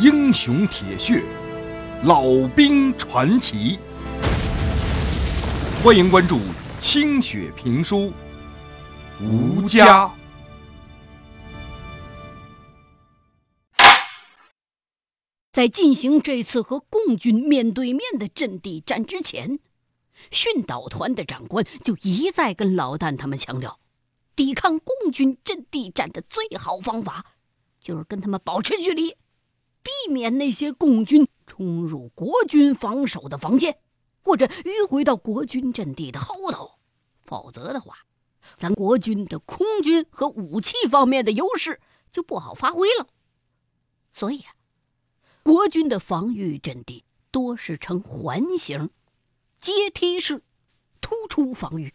英雄铁血，老兵传奇。欢迎关注清雪评书，吴家。在进行这次和共军面对面的阵地战之前，训导团的长官就一再跟老旦他们强调，抵抗共军阵地战的最好方法，就是跟他们保持距离。避免那些共军冲入国军防守的防线，或者迂回到国军阵地的后头，否则的话，咱国军的空军和武器方面的优势就不好发挥了。所以啊，国军的防御阵地多是呈环形、阶梯式、突出防御，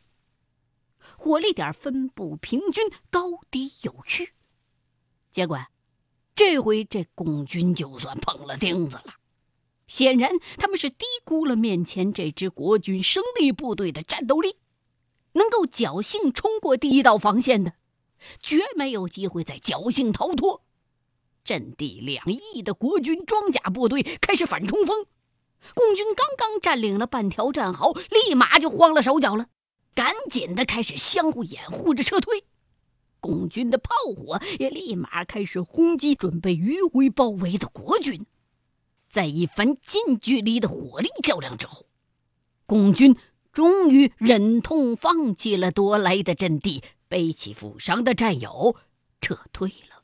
火力点分布平均，高低有序。结果。这回这共军就算碰了钉子了，显然他们是低估了面前这支国军生力部队的战斗力，能够侥幸冲过第一道防线的，绝没有机会再侥幸逃脱。阵地两翼的国军装甲部队开始反冲锋，共军刚刚占领了半条战壕，立马就慌了手脚了，赶紧的开始相互掩护着撤退。共军的炮火也立马开始轰击准备迂回包围的国军，在一番近距离的火力较量之后，共军终于忍痛放弃了夺来的阵地，背起负伤的战友撤退了。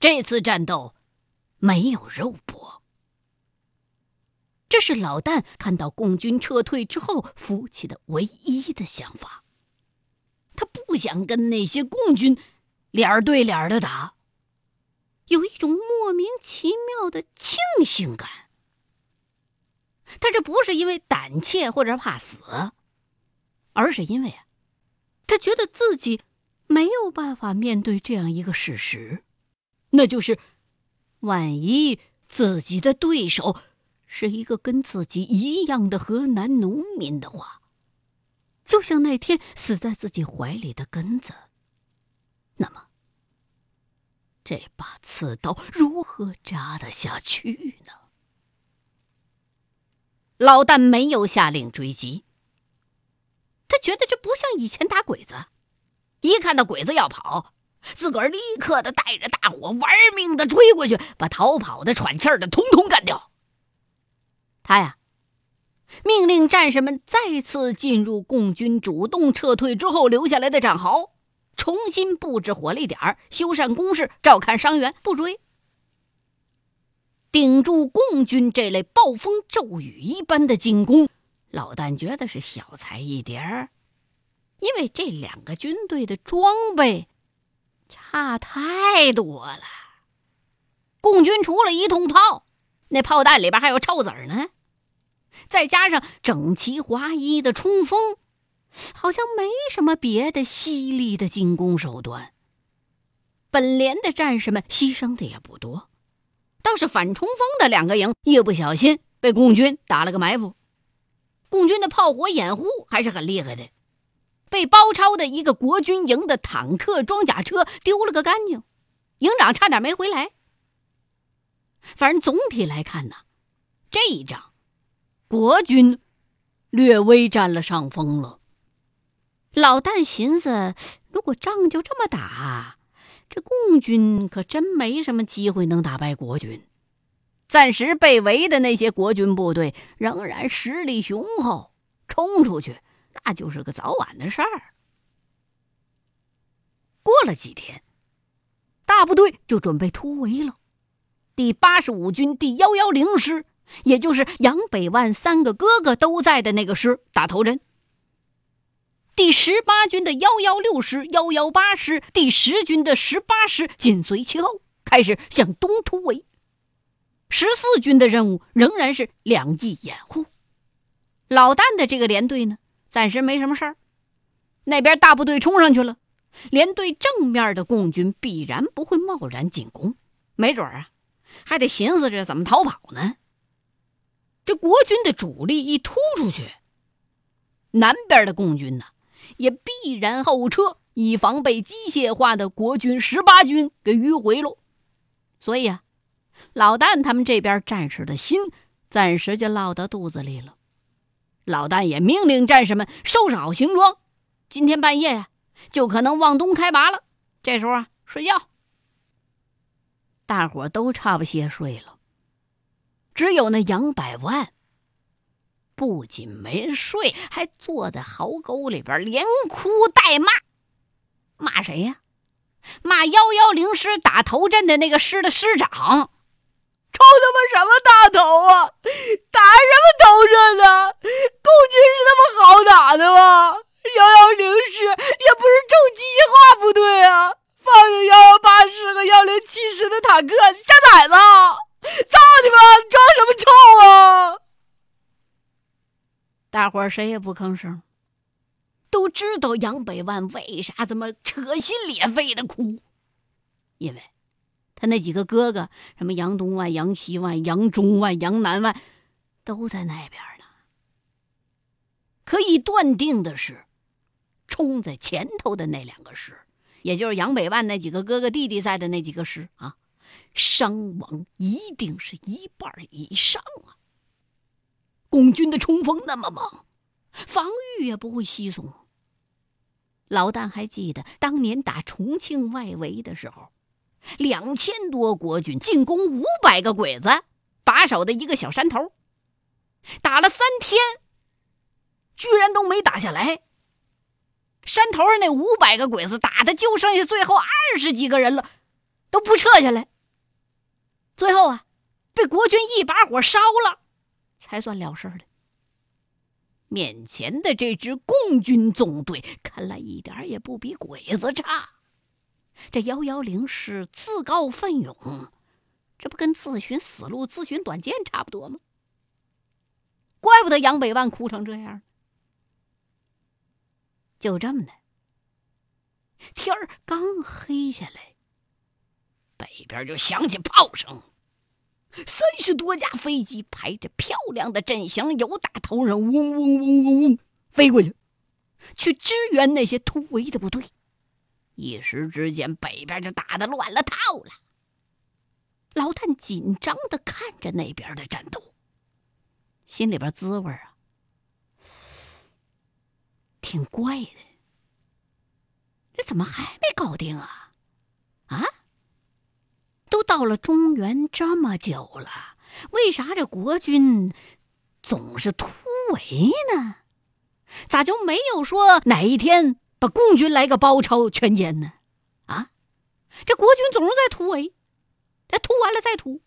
这次战斗没有肉搏，这是老旦看到共军撤退之后浮起的唯一的想法。他不想跟那些共军脸对脸的打，有一种莫名其妙的庆幸感。他这不是因为胆怯或者怕死，而是因为啊，他觉得自己没有办法面对这样一个事实，那就是万一自己的对手是一个跟自己一样的河南农民的话。就像那天死在自己怀里的根子，那么这把刺刀如何扎得下去呢？老旦没有下令追击，他觉得这不像以前打鬼子，一看到鬼子要跑，自个儿立刻的带着大伙玩命的追过去，把逃跑的、喘气儿的通通干掉。他呀。命令战士们再次进入共军主动撤退之后留下来的战壕，重新布置火力点，修缮工事，照看伤员，不追。顶住共军这类暴风骤雨一般的进攻，老旦觉得是小菜一碟儿，因为这两个军队的装备差太多了。共军除了一通炮，那炮弹里边还有臭子儿呢。再加上整齐划一的冲锋，好像没什么别的犀利的进攻手段。本连的战士们牺牲的也不多，倒是反冲锋的两个营一不小心被共军打了个埋伏。共军的炮火掩护还是很厉害的，被包抄的一个国军营的坦克装甲车丢了个干净，营长差点没回来。反正总体来看呢，这一仗。国军略微占了上风了。老旦寻思，如果仗就这么打，这共军可真没什么机会能打败国军。暂时被围的那些国军部队仍然实力雄厚，冲出去那就是个早晚的事儿。过了几天，大部队就准备突围了。第八十五军第幺幺零师。也就是杨北万三个哥哥都在的那个师打头阵，第十八军的幺幺六师、幺幺八师、第十军的十八师紧随其后，开始向东突围。十四军的任务仍然是两翼掩护。老旦的这个连队呢，暂时没什么事儿。那边大部队冲上去了，连队正面的共军必然不会贸然进攻，没准儿啊，还得寻思着怎么逃跑呢。这国军的主力一突出去，南边的共军呢，也必然后撤，以防被机械化的国军十八军给迂回喽。所以啊，老旦他们这边战士的心暂时就落到肚子里了。老旦也命令战士们收拾好行装，今天半夜呀，就可能往东开拔了。这时候啊，睡觉。大伙都差不些睡了，只有那杨百万，不仅没睡，还坐在壕沟里边连哭带骂。骂谁呀？骂幺幺零师打头阵的那个师的师长，抽他妈什么大头啊？打什么头阵啊？共军是那么好打的吗？幺幺零师也不是重机械化部队啊，放着幺幺八师和幺零七师的坦克下崽子，操你妈！装什么臭啊？大伙儿谁也不吭声。都知道杨百万为啥这么扯心裂肺的哭，因为，他那几个哥哥，什么杨东万、杨西万、杨中万、杨南万，都在那边呢。可以断定的是，冲在前头的那两个师，也就是杨百万那几个哥哥弟弟在的那几个师啊，伤亡一定是一半以上啊。共军的冲锋那么猛，防御也不会稀松。老旦还记得当年打重庆外围的时候，两千多国军进攻五百个鬼子把守的一个小山头，打了三天，居然都没打下来。山头上那五百个鬼子打的就剩下最后二十几个人了，都不撤下来。最后啊，被国军一把火烧了，才算了事儿的。面前的这支共军纵队，看来一点也不比鬼子差。这幺幺零师自告奋勇，这不跟自寻死路、自寻短见差不多吗？怪不得杨百万哭成这样。就这么的，天儿刚黑下来，北边就响起炮声。三十多架飞机排着漂亮的阵型，由大头上嗡嗡嗡嗡嗡飞过去，去支援那些突围的部队。一时之间，北边就打得乱了套了。老旦紧张的看着那边的战斗，心里边滋味啊，挺怪的。这怎么还没搞定啊？啊？都到了中原这么久了，为啥这国军总是突围呢？咋就没有说哪一天把共军来个包抄全歼呢？啊，这国军总是在突围，这突完了再突，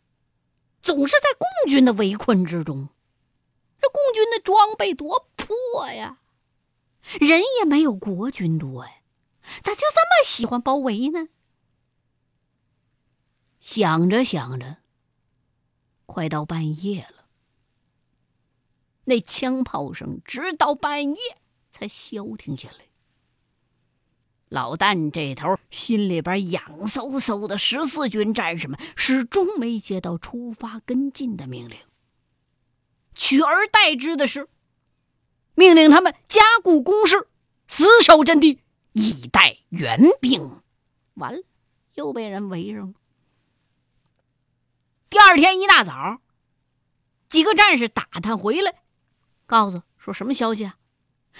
总是在共军的围困之中。这共军的装备多破呀，人也没有国军多呀，咋就这么喜欢包围呢？想着想着，快到半夜了。那枪炮声直到半夜才消停下来。老旦这头心里边痒嗖嗖的，十四军战士们始终没接到出发跟进的命令。取而代之的是，命令他们加固工事，死守阵地，以待援兵。完了，又被人围上了。第二天一大早，几个战士打探回来，告诉说什么消息啊？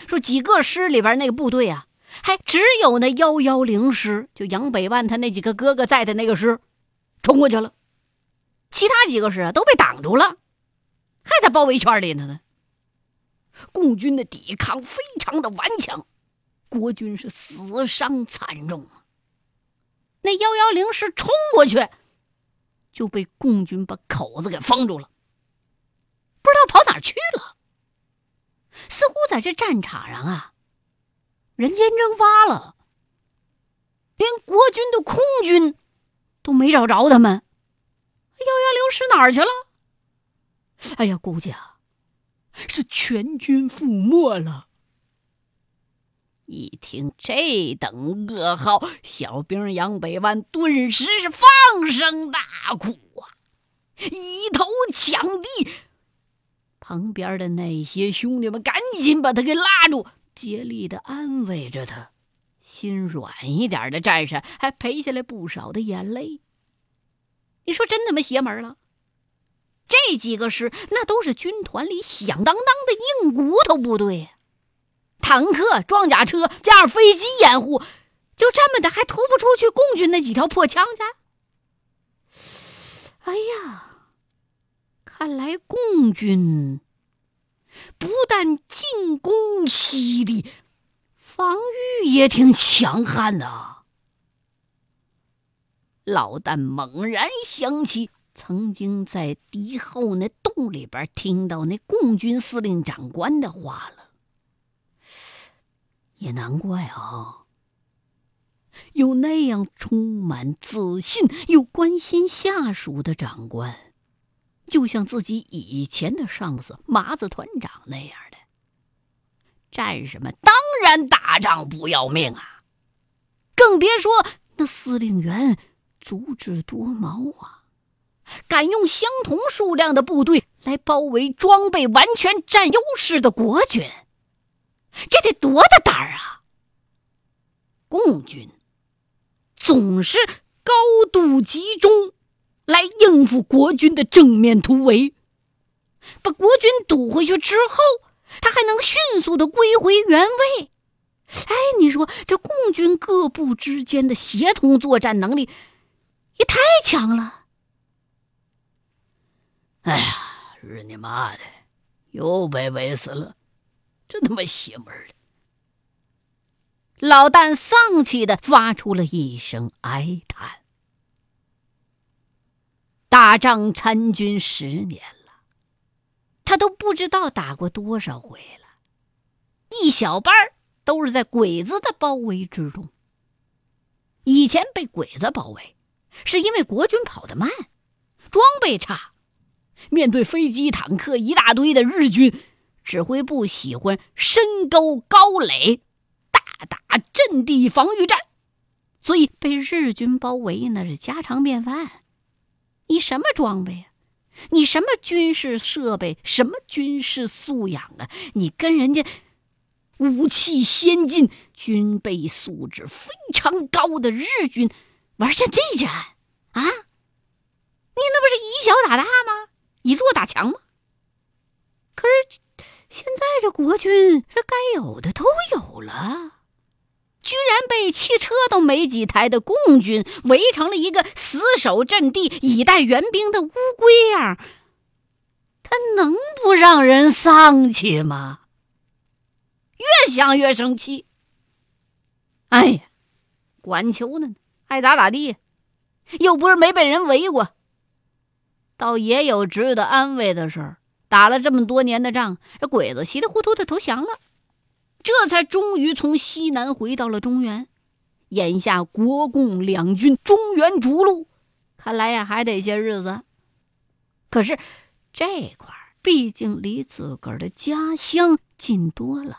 说几个师里边那个部队啊，还只有那幺幺零师，就杨百万他那几个哥哥在的那个师，冲过去了。其他几个师啊都被挡住了，还在包围圈里头呢。共军的抵抗非常的顽强，国军是死伤惨重啊。那幺幺零师冲过去。就被共军把口子给封住了，不知道跑哪去了。似乎在这战场上啊，人间蒸发了，连国军的空军都没找着他们。幺幺零师哪儿去了？哎呀，估计啊，是全军覆没了。一听这等噩耗，小兵杨百万顿时是放声大哭啊，一头抢地。旁边的那些兄弟们赶紧把他给拉住，竭力的安慰着他。心软一点的战士还赔下来不少的眼泪。你说真他妈邪门了！这几个师那都是军团里响当当的硬骨头部队，坦克、装甲车加上飞机掩护，就这么的还突不出去共军那几条破枪去？哎呀，看来共军不但进攻犀利，防御也挺强悍的。老旦猛然想起。曾经在敌后那洞里边听到那共军司令长官的话了，也难怪啊，有那样充满自信又关心下属的长官，就像自己以前的上司麻子团长那样的。战士们当然打仗不要命啊，更别说那司令员足智多谋啊。敢用相同数量的部队来包围装备完全占优势的国军，这得多大胆儿啊！共军总是高度集中来应付国军的正面突围，把国军堵回去之后，他还能迅速的归回原位。哎，你说这共军各部之间的协同作战能力也太强了。哎呀，日你妈的，又被围死了，真他妈邪门了！老旦丧气的发出了一声哀叹。打仗参军十年了，他都不知道打过多少回了，一小半都是在鬼子的包围之中。以前被鬼子包围，是因为国军跑得慢，装备差。面对飞机、坦克一大堆的日军，指挥部喜欢深沟高垒，大打阵地防御战，所以被日军包围那是家常便饭。你什么装备啊？你什么军事设备？什么军事素养啊？你跟人家武器先进、军备素质非常高的日军玩阵地战啊？你那不是以小打大吗？以弱打强吗？可是现在这国军这该有的都有了，居然被汽车都没几台的共军围成了一个死守阵地、以待援兵的乌龟样，他能不让人丧气吗？越想越生气。哎呀，管球呢，爱咋咋地，又不是没被人围过。倒也有值得安慰的事儿，打了这么多年的仗，这鬼子稀里糊涂的投降了，这才终于从西南回到了中原。眼下国共两军中原逐鹿，看来呀还得些日子。可是这块儿毕竟离自个儿的家乡近多了，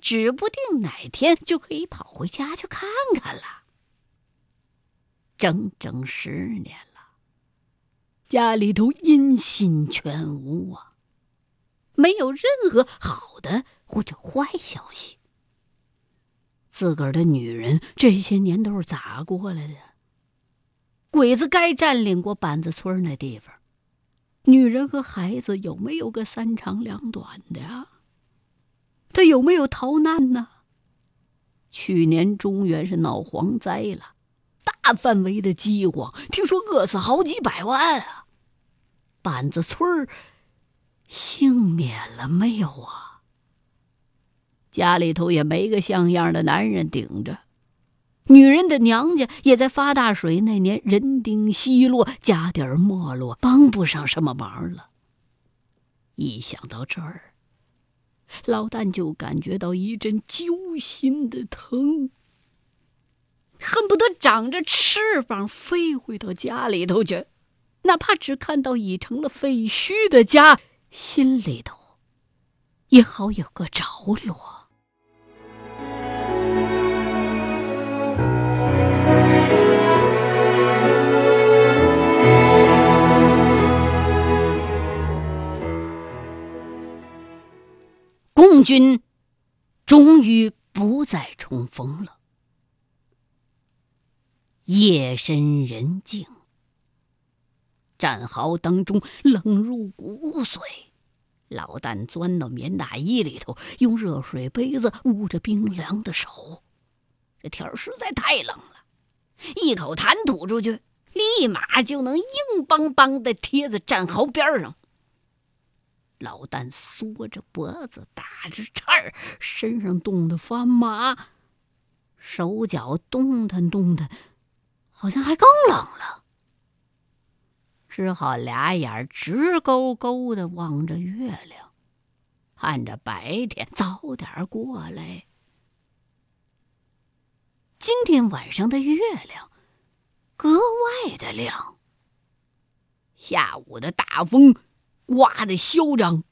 指不定哪天就可以跑回家去看看了。整整十年了。家里头音信全无啊，没有任何好的或者坏消息。自个儿的女人这些年都是咋过来的？鬼子该占领过板子村那地方，女人和孩子有没有个三长两短的呀？他有没有逃难呢？去年中原是闹蝗灾了，大范围的饥荒，听说饿死好几百万啊！板子村儿幸免了没有啊？家里头也没个像样的男人顶着，女人的娘家也在发大水那年人丁稀落，家底儿没落，帮不上什么忙了。一想到这儿，老旦就感觉到一阵揪心的疼，恨不得长着翅膀飞回到家里头去。哪怕只看到已成了废墟的家，心里头也好有个着落。共军终于不再冲锋了，夜深人静。战壕当中冷如骨髓。老旦钻到棉大衣里头，用热水杯子捂着冰凉的手。这天实在太冷了，一口痰吐出去，立马就能硬邦邦的贴在战壕边上。老旦缩着脖子，打着颤儿，身上冻得发麻，手脚动弹动弹，好像还更冷了。只好俩眼直勾勾的望着月亮，盼着白天早点过来。今天晚上的月亮格外的亮。下午的大风刮得嚣张，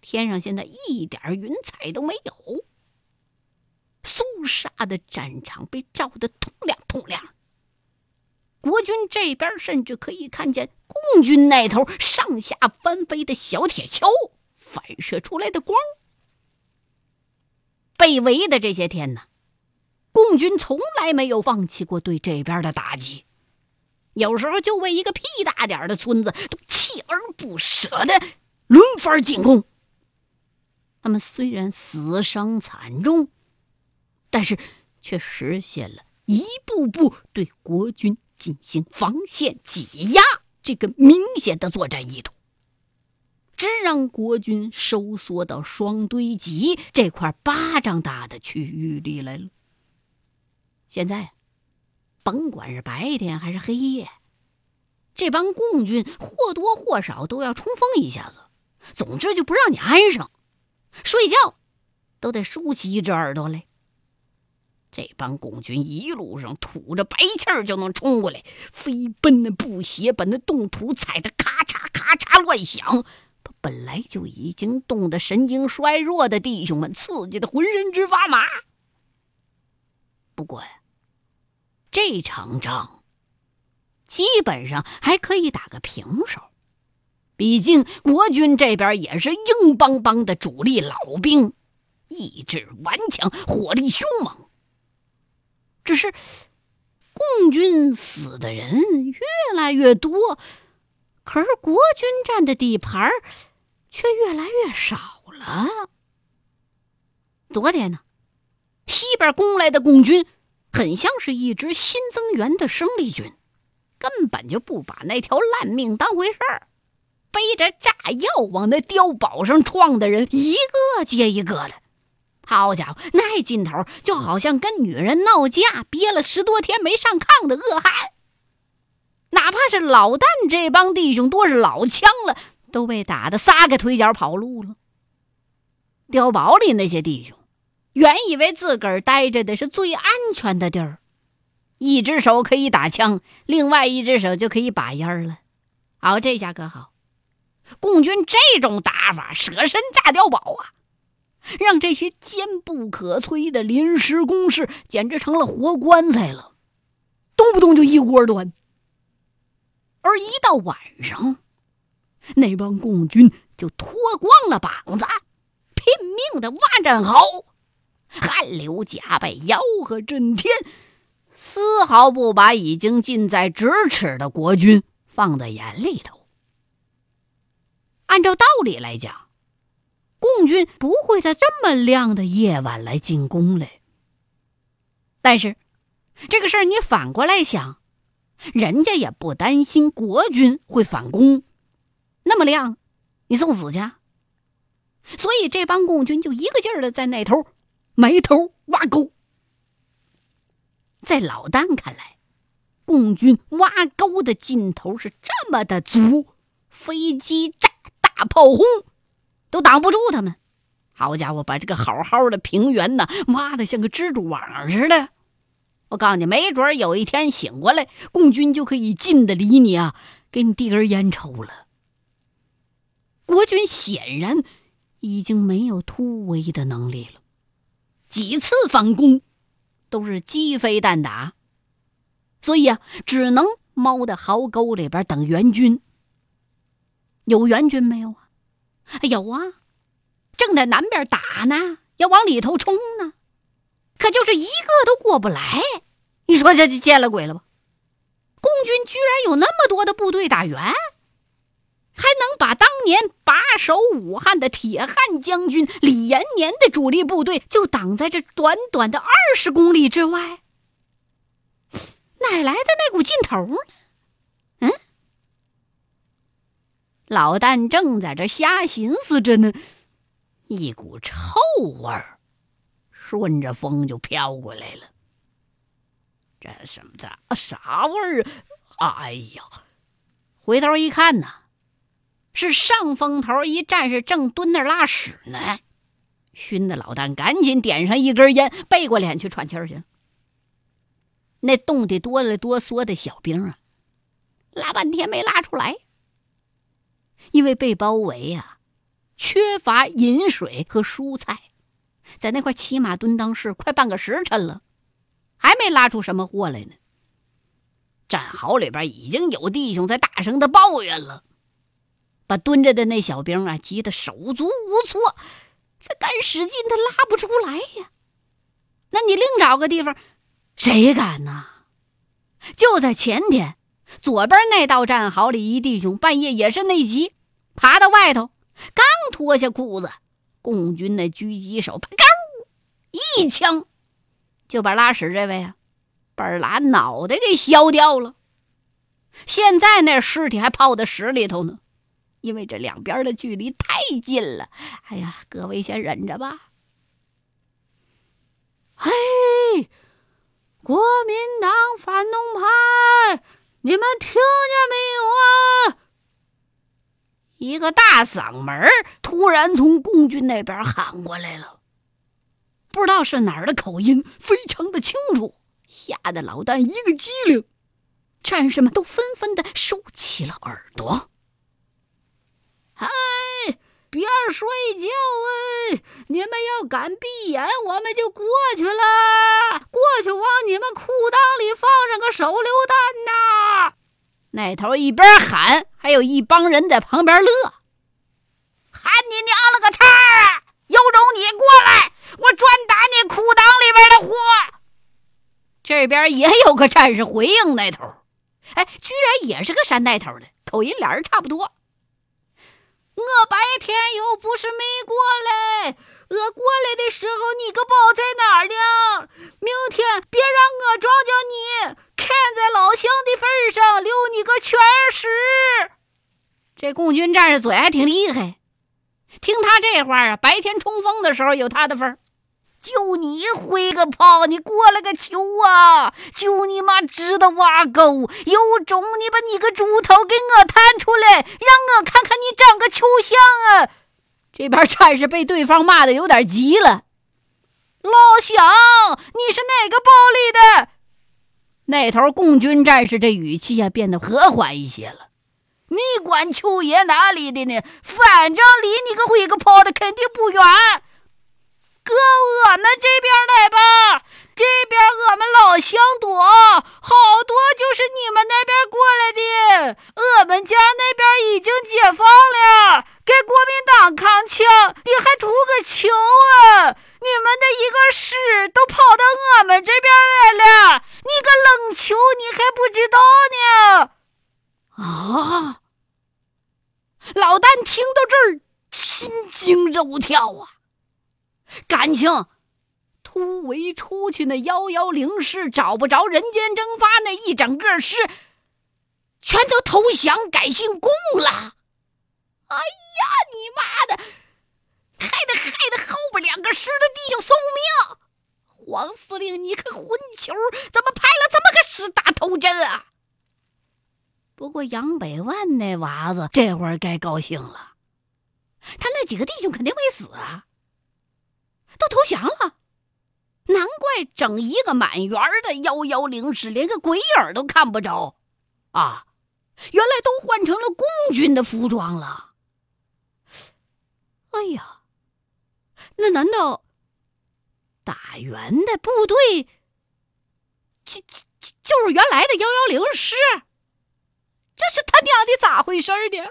天上现在一点云彩都没有。肃杀的战场被照得通亮通亮。国军这边甚至可以看见共军那头上下翻飞的小铁锹反射出来的光。被围的这些天呢，共军从来没有放弃过对这边的打击，有时候就为一个屁大点的村子都锲而不舍的轮番进攻。他们虽然死伤惨重，但是却实现了一步步对国军。进行防线挤压，这个明显的作战意图，只让国军收缩到双堆集这块巴掌大的区域里来了。现在，甭管是白天还是黑夜，这帮共军或多或少都要冲锋一下子。总之，就不让你安生，睡觉都得竖起一只耳朵来。这帮共军一路上吐着白气儿就能冲过来，飞奔的布鞋把那冻土踩得咔嚓咔嚓乱响，把本来就已经冻得神经衰弱的弟兄们刺激的浑身直发麻。不过呀，这场仗基本上还可以打个平手，毕竟国军这边也是硬邦邦的主力老兵，意志顽强，火力凶猛。只是，共军死的人越来越多，可是国军占的地盘却越来越少了。昨天呢，西边攻来的共军很像是一支新增援的生力军，根本就不把那条烂命当回事儿，背着炸药往那碉堡上撞的人一个接一个的。好家伙，那劲头就好像跟女人闹架，憋了十多天没上炕的恶汉。哪怕是老旦这帮弟兄，多是老枪了，都被打得撒开腿脚跑路了。碉堡里那些弟兄，原以为自个儿待着的是最安全的地儿，一只手可以打枪，另外一只手就可以把烟了。好，这下可好，共军这种打法，舍身炸碉堡啊！让这些坚不可摧的临时工事简直成了活棺材了，动不动就一锅端。而一到晚上，那帮共军就脱光了膀子，拼命的挖战壕，汗流浃背，吆喝震天，丝毫不把已经近在咫尺的国军放在眼里头。按照道理来讲，共军不会在这么亮的夜晚来进攻嘞。但是，这个事儿你反过来想，人家也不担心国军会反攻，那么亮，你送死去。所以这帮共军就一个劲儿的在那头埋头挖沟。在老旦看来，共军挖沟的劲头是这么的足，飞机炸，大炮轰。都挡不住他们，好家伙，把这个好好的平原呢挖的像个蜘蛛网似的。我告诉你，没准有一天醒过来，共军就可以近的离你啊，给你递根烟抽了。国军显然已经没有突围的能力了，几次反攻都是鸡飞蛋打，所以啊，只能猫在壕沟里边等援军。有援军没有啊？有啊，正在南边打呢，要往里头冲呢，可就是一个都过不来。你说这就见了鬼了吧？共军居然有那么多的部队打援，还能把当年把守武汉的铁汉将军李延年的主力部队就挡在这短短的二十公里之外？哪来的那股劲头呢？老旦正在这瞎寻思着呢，一股臭味儿顺着风就飘过来了。这什么？这啥味儿啊？哎呀！回头一看呢，是上风头一战士正蹲那拉屎呢，熏的老旦赶紧点上一根烟，背过脸去喘气儿去。那冻得哆里哆嗦的小兵啊，拉半天没拉出来，因为被包围呀，缺乏饮水和蔬菜，在那块骑马蹲裆室快半个时辰了。还没拉出什么货来呢。战壕里边已经有弟兄在大声的抱怨了，把蹲着的那小兵啊急得手足无措，这干使劲他拉不出来呀。那你另找个地方，谁敢呢？就在前天，左边那道战壕里，一弟兄半夜也是内急，爬到外头，刚脱下裤子，共军那狙击手啪，一枪。就把拉屎这位啊，本拉脑袋给削掉了。现在那尸体还泡在屎里头呢，因为这两边的距离太近了。哎呀，各位先忍着吧。嘿，国民党反动派，你们听见没有啊？一个大嗓门突然从共军那边喊过来了。不知道是哪儿的口音，非常的清楚，吓得老旦一个机灵，战士们都纷纷的竖起了耳朵。嗨，别睡觉哎！你们要敢闭眼，我们就过去了，过去往你们裤裆里放上个手榴弹呐！那头一边喊，还有一帮人在旁边乐。喊你娘了个叉啊！有种你过来！我专打你裤裆里边的货。这边也有个战士回应那头，哎，居然也是个山带头的，口音俩人差不多。我白天又不是没过来，我过来的时候你个包在哪儿呢？明天别让我撞见你，看在老乡的份上，留你个全尸。这共军战士嘴还挺厉害。听他这话啊，白天冲锋的时候有他的份儿，就你挥个炮，你过了个球啊！就你妈知道挖沟，有种你把你个猪头给我探出来，让我看看你长个球像啊！这边战士被对方骂的有点急了，老乡，你是哪个包里的？那头共军战士这语气呀变得和缓一些了。你管秋爷哪里的呢？反正离你个鬼个跑的肯定不远。哥我们这边来吧，这边我们老乡多，好多就是你们那边过来的。我们家那边已经解放了，给国民党扛枪，你还图个球啊？你们的一个师都跑到我们这边来了，你个冷球，你还不知道呢？啊！老旦听到这儿，心惊肉跳啊！感情突围出那幺幺零师找不着人间蒸发那一整个师，全都投降改姓共了。哎呀，你妈的！害得害得后边两个师的弟兄送命！黄司令，你个混球，怎么派了这么个师打头阵啊？不过杨百万那娃子这会儿该高兴了，他那几个弟兄肯定没死啊，都投降了。难怪整一个满员的幺幺零师连个鬼影都看不着啊！原来都换成了共军的服装了。哎呀，那难道打援的部队就就就是原来的幺幺零师？这是他娘的咋回事呢？